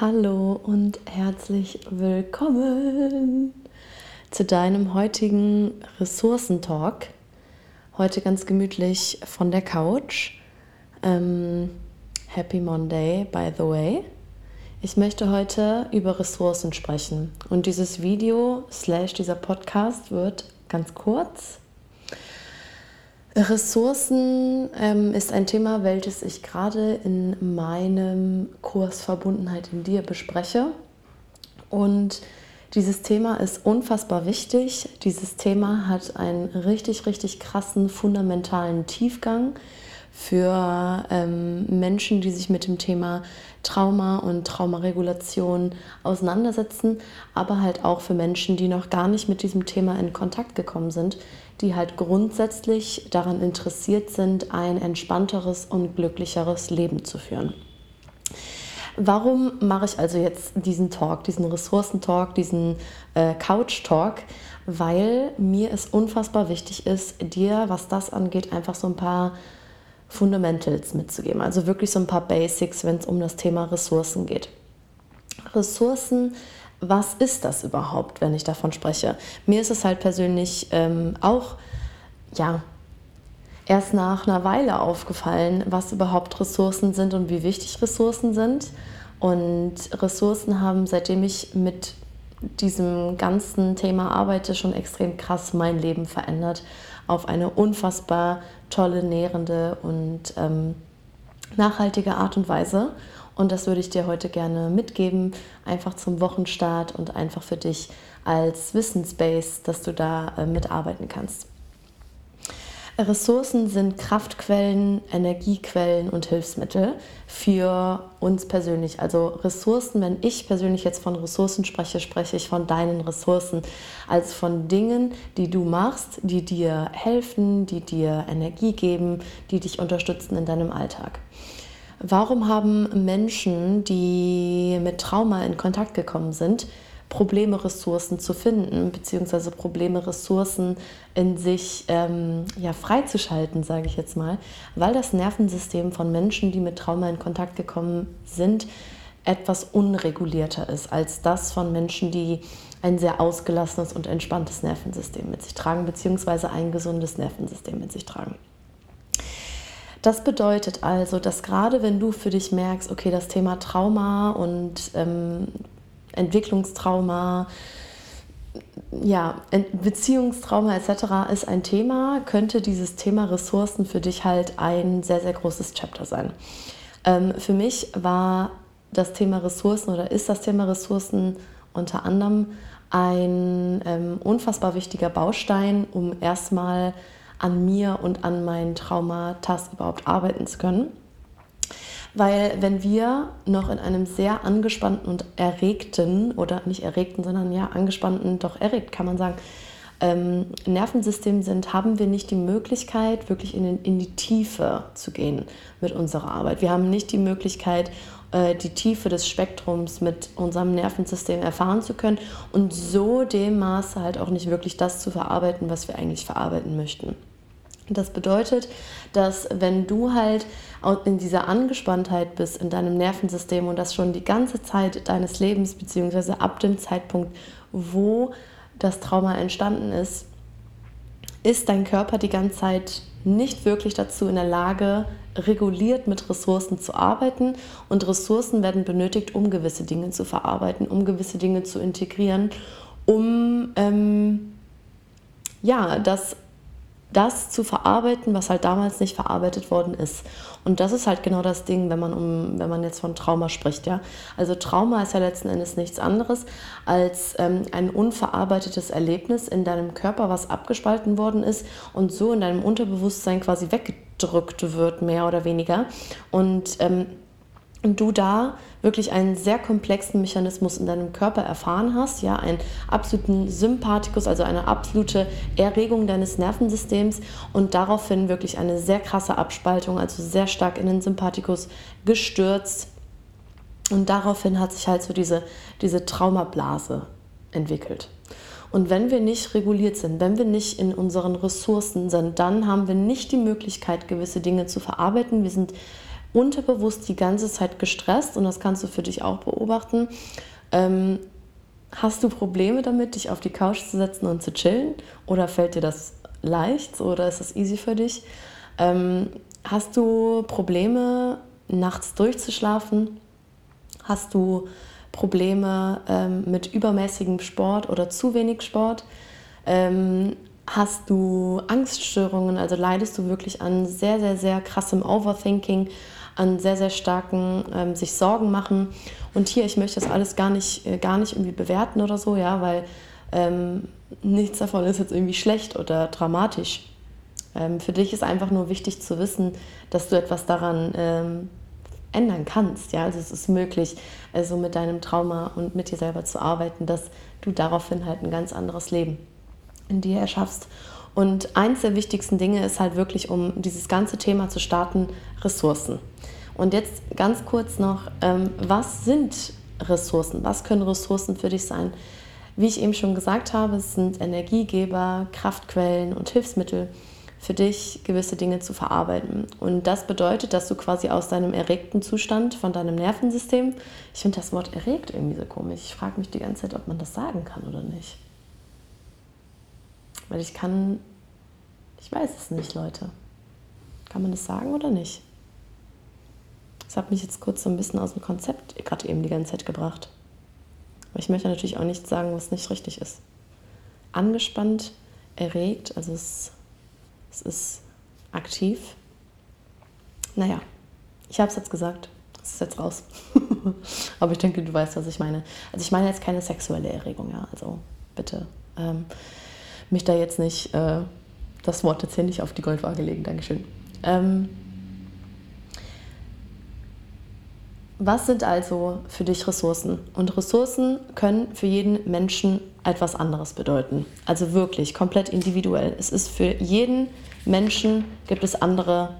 Hallo und herzlich willkommen zu deinem heutigen Ressourcentalk. Heute ganz gemütlich von der Couch. Ähm, Happy Monday, by the way. Ich möchte heute über Ressourcen sprechen und dieses Video slash dieser Podcast wird ganz kurz. Ressourcen ähm, ist ein Thema, welches ich gerade in meinem Kurs Verbundenheit in dir bespreche. Und dieses Thema ist unfassbar wichtig. Dieses Thema hat einen richtig, richtig krassen, fundamentalen Tiefgang für ähm, Menschen, die sich mit dem Thema Trauma und Traumaregulation auseinandersetzen, aber halt auch für Menschen, die noch gar nicht mit diesem Thema in Kontakt gekommen sind, die halt grundsätzlich daran interessiert sind, ein entspannteres und glücklicheres Leben zu führen. Warum mache ich also jetzt diesen Talk, diesen Ressourcentalk, diesen äh, Couch-Talk? Weil mir es unfassbar wichtig ist, dir, was das angeht, einfach so ein paar Fundamentals mitzugeben. Also wirklich so ein paar Basics, wenn es um das Thema Ressourcen geht. Ressourcen, was ist das überhaupt, wenn ich davon spreche? Mir ist es halt persönlich ähm, auch, ja, erst nach einer Weile aufgefallen, was überhaupt Ressourcen sind und wie wichtig Ressourcen sind. Und Ressourcen haben, seitdem ich mit diesem ganzen Thema arbeite, schon extrem krass mein Leben verändert auf eine unfassbar tolle, nährende und ähm, nachhaltige Art und Weise. Und das würde ich dir heute gerne mitgeben, einfach zum Wochenstart und einfach für dich als Wissensbase, dass du da äh, mitarbeiten kannst. Ressourcen sind Kraftquellen, Energiequellen und Hilfsmittel für uns persönlich. Also Ressourcen, wenn ich persönlich jetzt von Ressourcen spreche, spreche ich von deinen Ressourcen, als von Dingen, die du machst, die dir helfen, die dir Energie geben, die dich unterstützen in deinem Alltag. Warum haben Menschen, die mit Trauma in Kontakt gekommen sind, Probleme, Ressourcen zu finden, beziehungsweise Probleme, Ressourcen in sich ähm, ja, freizuschalten, sage ich jetzt mal, weil das Nervensystem von Menschen, die mit Trauma in Kontakt gekommen sind, etwas unregulierter ist als das von Menschen, die ein sehr ausgelassenes und entspanntes Nervensystem mit sich tragen, beziehungsweise ein gesundes Nervensystem mit sich tragen. Das bedeutet also, dass gerade wenn du für dich merkst, okay, das Thema Trauma und ähm, Entwicklungstrauma, ja, Beziehungstrauma etc. ist ein Thema, könnte dieses Thema Ressourcen für dich halt ein sehr, sehr großes Chapter sein. Ähm, für mich war das Thema Ressourcen oder ist das Thema Ressourcen unter anderem ein ähm, unfassbar wichtiger Baustein, um erstmal an mir und an meinen Traumata überhaupt arbeiten zu können. Weil wenn wir noch in einem sehr angespannten und erregten, oder nicht erregten, sondern ja angespannten, doch erregt kann man sagen, ähm, Nervensystem sind, haben wir nicht die Möglichkeit, wirklich in, den, in die Tiefe zu gehen mit unserer Arbeit. Wir haben nicht die Möglichkeit, äh, die Tiefe des Spektrums mit unserem Nervensystem erfahren zu können und so dem Maße halt auch nicht wirklich das zu verarbeiten, was wir eigentlich verarbeiten möchten. Das bedeutet, dass wenn du halt in dieser Angespanntheit bist in deinem Nervensystem und das schon die ganze Zeit deines Lebens, beziehungsweise ab dem Zeitpunkt, wo das Trauma entstanden ist, ist dein Körper die ganze Zeit nicht wirklich dazu in der Lage, reguliert mit Ressourcen zu arbeiten. Und Ressourcen werden benötigt, um gewisse Dinge zu verarbeiten, um gewisse Dinge zu integrieren, um ähm, ja, das das zu verarbeiten, was halt damals nicht verarbeitet worden ist. Und das ist halt genau das Ding, wenn man, um, wenn man jetzt von Trauma spricht. Ja? Also Trauma ist ja letzten Endes nichts anderes als ähm, ein unverarbeitetes Erlebnis in deinem Körper, was abgespalten worden ist und so in deinem Unterbewusstsein quasi weggedrückt wird, mehr oder weniger. Und ähm, du da wirklich einen sehr komplexen Mechanismus in deinem Körper erfahren hast, ja, einen absoluten Sympathikus, also eine absolute Erregung deines Nervensystems und daraufhin wirklich eine sehr krasse Abspaltung, also sehr stark in den Sympathikus gestürzt. Und daraufhin hat sich halt so diese, diese Traumablase entwickelt. Und wenn wir nicht reguliert sind, wenn wir nicht in unseren Ressourcen sind, dann haben wir nicht die Möglichkeit, gewisse Dinge zu verarbeiten. Wir sind unterbewusst die ganze Zeit gestresst und das kannst du für dich auch beobachten. Ähm, hast du Probleme damit, dich auf die Couch zu setzen und zu chillen? Oder fällt dir das leicht oder ist das easy für dich? Ähm, hast du Probleme, nachts durchzuschlafen? Hast du Probleme ähm, mit übermäßigem Sport oder zu wenig Sport? Ähm, hast du Angststörungen, also leidest du wirklich an sehr, sehr, sehr krassem Overthinking, an sehr, sehr starken ähm, sich Sorgen machen. Und hier, ich möchte das alles gar nicht, äh, gar nicht irgendwie bewerten oder so, ja, weil ähm, nichts davon ist jetzt irgendwie schlecht oder dramatisch. Ähm, für dich ist einfach nur wichtig zu wissen, dass du etwas daran ähm, ändern kannst. Ja? Also es ist möglich, also mit deinem Trauma und mit dir selber zu arbeiten, dass du daraufhin halt ein ganz anderes Leben in dir erschaffst. Und eins der wichtigsten Dinge ist halt wirklich, um dieses ganze Thema zu starten, Ressourcen. Und jetzt ganz kurz noch, ähm, was sind Ressourcen? Was können Ressourcen für dich sein? Wie ich eben schon gesagt habe, es sind Energiegeber, Kraftquellen und Hilfsmittel für dich, gewisse Dinge zu verarbeiten. Und das bedeutet, dass du quasi aus deinem erregten Zustand von deinem Nervensystem, ich finde das Wort erregt irgendwie so komisch, ich frage mich die ganze Zeit, ob man das sagen kann oder nicht. Weil ich kann, ich weiß es nicht, Leute. Kann man das sagen oder nicht? Das hat mich jetzt kurz so ein bisschen aus dem Konzept gerade eben die ganze Zeit gebracht. Aber ich möchte natürlich auch nicht sagen, was nicht richtig ist. Angespannt, erregt, also es, es ist aktiv. Naja, ich habe es jetzt gesagt. Es ist jetzt raus. Aber ich denke, du weißt, was ich meine. Also ich meine jetzt keine sexuelle Erregung, ja. Also bitte ähm, mich da jetzt nicht, äh, das Wort jetzt hier nicht auf die Goldwaage legen. Dankeschön. Ähm, Was sind also für dich Ressourcen? Und Ressourcen können für jeden Menschen etwas anderes bedeuten. Also wirklich komplett individuell. Es ist für jeden Menschen gibt es andere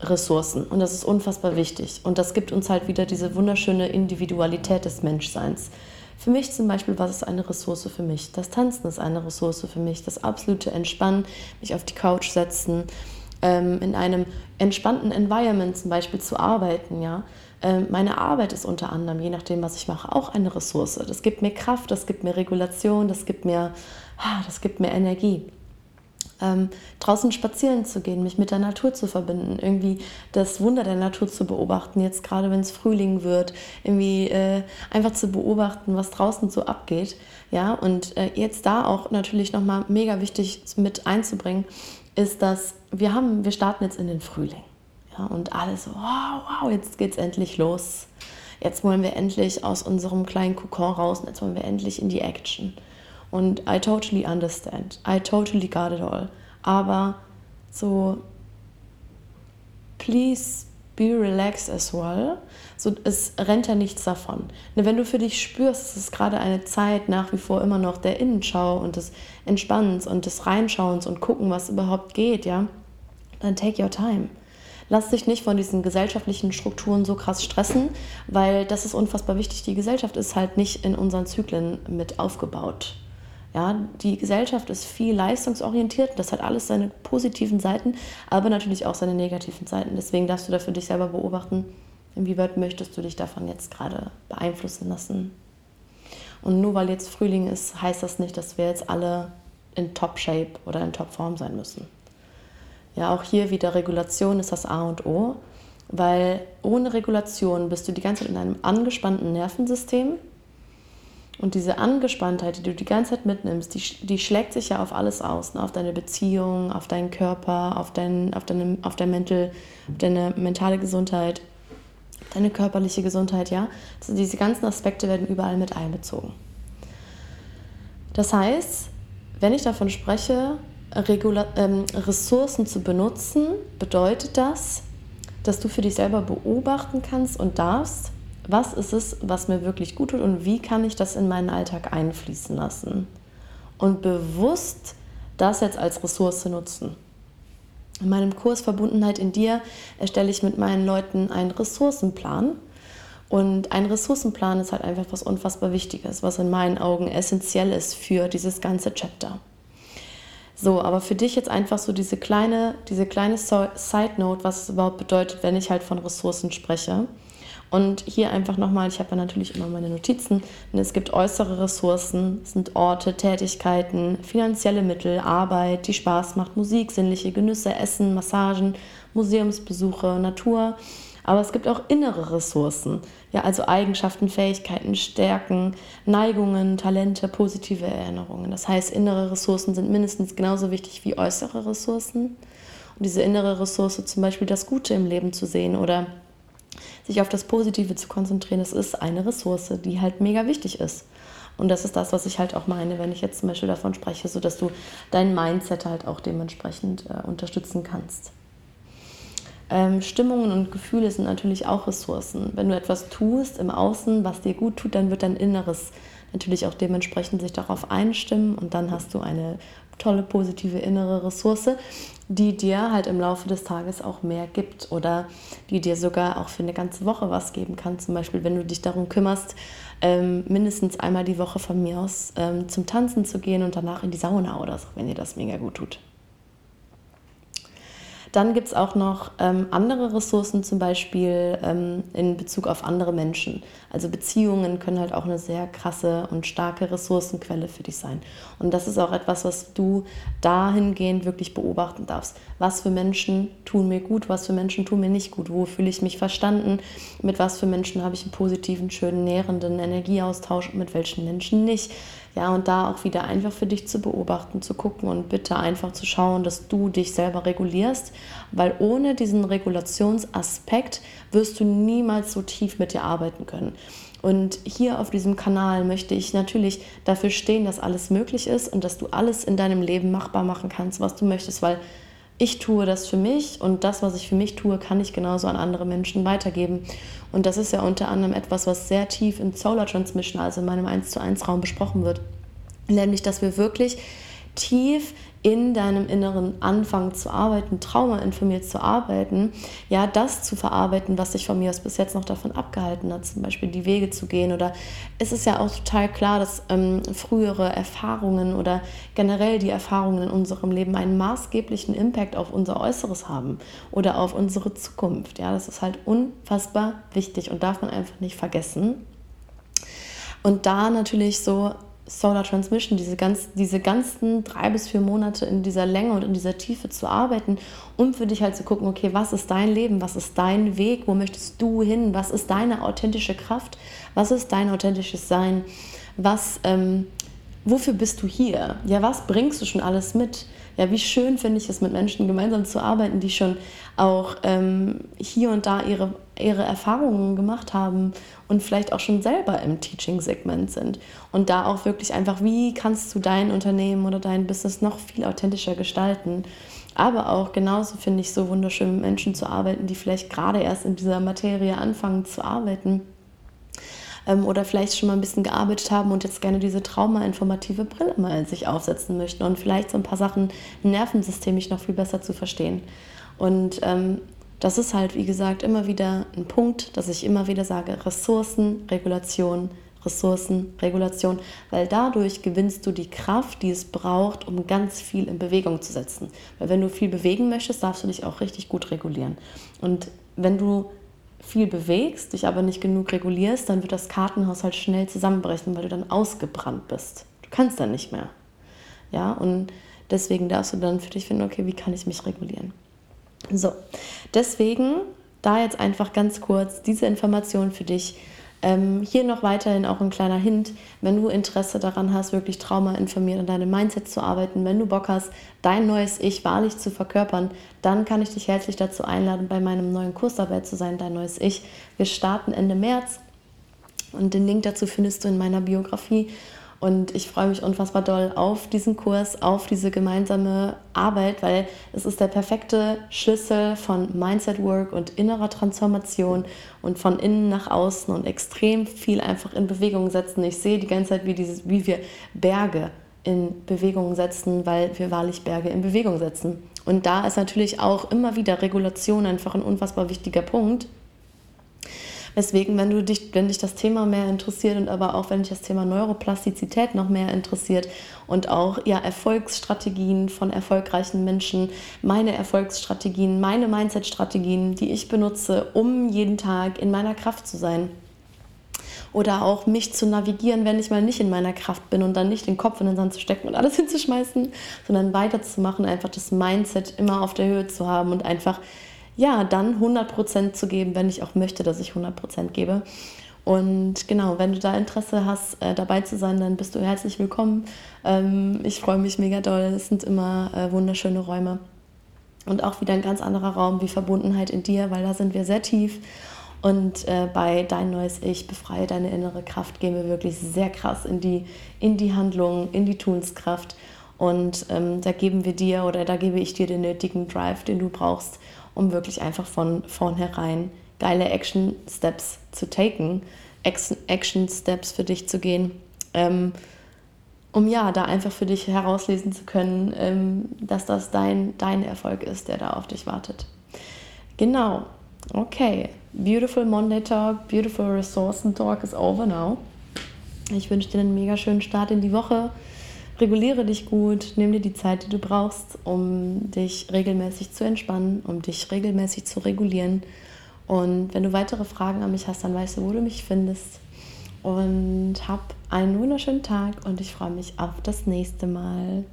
Ressourcen und das ist unfassbar wichtig. Und das gibt uns halt wieder diese wunderschöne Individualität des Menschseins. Für mich zum Beispiel, was ist eine Ressource für mich? Das Tanzen ist eine Ressource für mich. Das absolute Entspannen, mich auf die Couch setzen, ähm, in einem entspannten Environment zum Beispiel zu arbeiten, ja meine Arbeit ist unter anderem, je nachdem, was ich mache, auch eine Ressource. Das gibt mir Kraft, das gibt mir Regulation, das gibt mir, ah, das gibt mir Energie. Ähm, draußen spazieren zu gehen, mich mit der Natur zu verbinden, irgendwie das Wunder der Natur zu beobachten, jetzt gerade wenn es Frühling wird, irgendwie äh, einfach zu beobachten, was draußen so abgeht. Ja, und äh, jetzt da auch natürlich nochmal mega wichtig mit einzubringen, ist, dass wir haben, wir starten jetzt in den Frühling. Und alle so, wow, wow, jetzt geht's endlich los. Jetzt wollen wir endlich aus unserem kleinen Kokon raus und jetzt wollen wir endlich in die Action. Und I totally understand. I totally got it all. Aber so, please be relaxed as well. So, es rennt ja nichts davon. Ne, wenn du für dich spürst, es ist gerade eine Zeit nach wie vor immer noch der Innenschau und des Entspannens und des Reinschauens und gucken, was überhaupt geht, ja, dann take your time lass dich nicht von diesen gesellschaftlichen Strukturen so krass stressen, weil das ist unfassbar wichtig. Die Gesellschaft ist halt nicht in unseren Zyklen mit aufgebaut. Ja, die Gesellschaft ist viel leistungsorientiert, das hat alles seine positiven Seiten, aber natürlich auch seine negativen Seiten. Deswegen darfst du da für dich selber beobachten, inwieweit möchtest du dich davon jetzt gerade beeinflussen lassen. Und nur weil jetzt Frühling ist, heißt das nicht, dass wir jetzt alle in Top-Shape oder in Top-Form sein müssen. Ja, auch hier wieder Regulation ist das A und O, weil ohne Regulation bist du die ganze Zeit in einem angespannten Nervensystem und diese Angespanntheit, die du die ganze Zeit mitnimmst, die, die schlägt sich ja auf alles aus, ne? auf deine Beziehung, auf deinen Körper, auf, dein, auf, deine, auf, dein Mental, auf deine mentale Gesundheit, deine körperliche Gesundheit, ja. Also diese ganzen Aspekte werden überall mit einbezogen. Das heißt, wenn ich davon spreche, Regula ähm, Ressourcen zu benutzen, bedeutet das, dass du für dich selber beobachten kannst und darfst, was ist es, was mir wirklich gut tut und wie kann ich das in meinen Alltag einfließen lassen. Und bewusst das jetzt als Ressource nutzen. In meinem Kurs Verbundenheit in dir erstelle ich mit meinen Leuten einen Ressourcenplan. Und ein Ressourcenplan ist halt einfach was unfassbar Wichtiges, was in meinen Augen essentiell ist für dieses ganze Chapter. So, aber für dich jetzt einfach so diese kleine, diese kleine Side Note, was es überhaupt bedeutet, wenn ich halt von Ressourcen spreche. Und hier einfach nochmal, ich habe ja natürlich immer meine Notizen, und es gibt äußere Ressourcen, es sind Orte, Tätigkeiten, finanzielle Mittel, Arbeit, die Spaß macht, Musik, sinnliche Genüsse, Essen, Massagen, Museumsbesuche, Natur. Aber es gibt auch innere Ressourcen, ja, also Eigenschaften, Fähigkeiten, Stärken, Neigungen, Talente, positive Erinnerungen. Das heißt, innere Ressourcen sind mindestens genauso wichtig wie äußere Ressourcen. Und diese innere Ressource, zum Beispiel das Gute im Leben zu sehen oder sich auf das Positive zu konzentrieren, das ist eine Ressource, die halt mega wichtig ist. Und das ist das, was ich halt auch meine, wenn ich jetzt zum Beispiel davon spreche, so dass du dein Mindset halt auch dementsprechend äh, unterstützen kannst. Ähm, Stimmungen und Gefühle sind natürlich auch Ressourcen. Wenn du etwas tust im Außen, was dir gut tut, dann wird dein Inneres natürlich auch dementsprechend sich darauf einstimmen und dann hast du eine tolle positive innere Ressource, die dir halt im Laufe des Tages auch mehr gibt oder die dir sogar auch für eine ganze Woche was geben kann. Zum Beispiel, wenn du dich darum kümmerst, ähm, mindestens einmal die Woche von mir aus ähm, zum Tanzen zu gehen und danach in die Sauna oder so, wenn dir das mega gut tut. Dann gibt es auch noch ähm, andere Ressourcen, zum Beispiel ähm, in Bezug auf andere Menschen. Also Beziehungen können halt auch eine sehr krasse und starke Ressourcenquelle für dich sein. Und das ist auch etwas, was du dahingehend wirklich beobachten darfst. Was für Menschen tun mir gut, was für Menschen tun mir nicht gut, wo fühle ich mich verstanden, mit was für Menschen habe ich einen positiven, schönen, nährenden Energieaustausch und mit welchen Menschen nicht. Ja, und da auch wieder einfach für dich zu beobachten, zu gucken und bitte einfach zu schauen, dass du dich selber regulierst, weil ohne diesen Regulationsaspekt wirst du niemals so tief mit dir arbeiten können. Und hier auf diesem Kanal möchte ich natürlich dafür stehen, dass alles möglich ist und dass du alles in deinem Leben machbar machen kannst, was du möchtest, weil ich tue das für mich und das, was ich für mich tue, kann ich genauso an andere Menschen weitergeben. Und das ist ja unter anderem etwas, was sehr tief in Solar Transmission, also in meinem 1 zu 1 Raum besprochen wird. Nämlich, dass wir wirklich tief in deinem Inneren anfangen zu arbeiten, traumainformiert zu arbeiten, ja, das zu verarbeiten, was dich von mir aus bis jetzt noch davon abgehalten hat, zum Beispiel die Wege zu gehen. Oder es ist ja auch total klar, dass ähm, frühere Erfahrungen oder generell die Erfahrungen in unserem Leben einen maßgeblichen Impact auf unser Äußeres haben oder auf unsere Zukunft. Ja, das ist halt unfassbar wichtig und darf man einfach nicht vergessen. Und da natürlich so Solar Transmission, diese, ganz, diese ganzen drei bis vier Monate in dieser Länge und in dieser Tiefe zu arbeiten, um für dich halt zu gucken, okay, was ist dein Leben, was ist dein Weg, wo möchtest du hin, was ist deine authentische Kraft, was ist dein authentisches Sein, was, ähm, wofür bist du hier, ja, was bringst du schon alles mit, ja, wie schön finde ich es, mit Menschen gemeinsam zu arbeiten, die schon auch ähm, hier und da ihre, ihre Erfahrungen gemacht haben und vielleicht auch schon selber im Teaching-Segment sind. Und da auch wirklich einfach, wie kannst du dein Unternehmen oder dein Business noch viel authentischer gestalten. Aber auch genauso finde ich so wunderschön, mit Menschen zu arbeiten, die vielleicht gerade erst in dieser Materie anfangen zu arbeiten ähm, oder vielleicht schon mal ein bisschen gearbeitet haben und jetzt gerne diese traumainformative Brille mal sich aufsetzen möchten und vielleicht so ein paar Sachen nervensystemisch noch viel besser zu verstehen. Und ähm, das ist halt, wie gesagt, immer wieder ein Punkt, dass ich immer wieder sage, Ressourcen, Regulation, Ressourcen, Regulation, weil dadurch gewinnst du die Kraft, die es braucht, um ganz viel in Bewegung zu setzen. Weil wenn du viel bewegen möchtest, darfst du dich auch richtig gut regulieren. Und wenn du viel bewegst, dich aber nicht genug regulierst, dann wird das Kartenhaus halt schnell zusammenbrechen, weil du dann ausgebrannt bist. Du kannst dann nicht mehr. Ja, und deswegen darfst du dann für dich finden, okay, wie kann ich mich regulieren? So, deswegen da jetzt einfach ganz kurz diese Information für dich ähm, hier noch weiterhin auch ein kleiner Hint, wenn du Interesse daran hast, wirklich traumainformiert an deinem Mindset zu arbeiten, wenn du Bock hast, dein neues Ich wahrlich zu verkörpern, dann kann ich dich herzlich dazu einladen, bei meinem neuen Kurs dabei zu sein, dein neues Ich. Wir starten Ende März und den Link dazu findest du in meiner Biografie. Und ich freue mich unfassbar doll auf diesen Kurs, auf diese gemeinsame Arbeit, weil es ist der perfekte Schlüssel von Mindset Work und innerer Transformation und von innen nach außen und extrem viel einfach in Bewegung setzen. Ich sehe die ganze Zeit, wie, dieses, wie wir Berge in Bewegung setzen, weil wir wahrlich Berge in Bewegung setzen. Und da ist natürlich auch immer wieder Regulation einfach ein unfassbar wichtiger Punkt Weswegen, wenn du dich, wenn dich das Thema mehr interessiert und aber auch wenn dich das Thema Neuroplastizität noch mehr interessiert und auch ja, Erfolgsstrategien von erfolgreichen Menschen, meine Erfolgsstrategien, meine Mindset-Strategien, die ich benutze, um jeden Tag in meiner Kraft zu sein. Oder auch mich zu navigieren, wenn ich mal nicht in meiner Kraft bin und dann nicht den Kopf in den Sand zu stecken und alles hinzuschmeißen, sondern weiterzumachen, einfach das Mindset immer auf der Höhe zu haben und einfach, ja, dann 100% zu geben, wenn ich auch möchte, dass ich 100% gebe. Und genau, wenn du da Interesse hast, äh, dabei zu sein, dann bist du herzlich willkommen. Ähm, ich freue mich mega doll. Es sind immer äh, wunderschöne Räume. Und auch wieder ein ganz anderer Raum wie Verbundenheit in dir, weil da sind wir sehr tief und äh, bei Dein neues Ich, befreie deine innere Kraft, gehen wir wirklich sehr krass in die, in die Handlung, in die Tunskraft. Und ähm, da geben wir dir oder da gebe ich dir den nötigen Drive, den du brauchst, um wirklich einfach von vornherein geile Action Steps zu taken, Action Steps für dich zu gehen. Ähm, um ja, da einfach für dich herauslesen zu können, ähm, dass das dein, dein Erfolg ist, der da auf dich wartet. Genau, okay. Beautiful Monday Talk, Beautiful Ressourcen Talk is over now. Ich wünsche dir einen mega schönen Start in die Woche. Reguliere dich gut, nimm dir die Zeit, die du brauchst, um dich regelmäßig zu entspannen, um dich regelmäßig zu regulieren. Und wenn du weitere Fragen an mich hast, dann weißt du, wo du mich findest. Und hab einen wunderschönen Tag und ich freue mich auf das nächste Mal.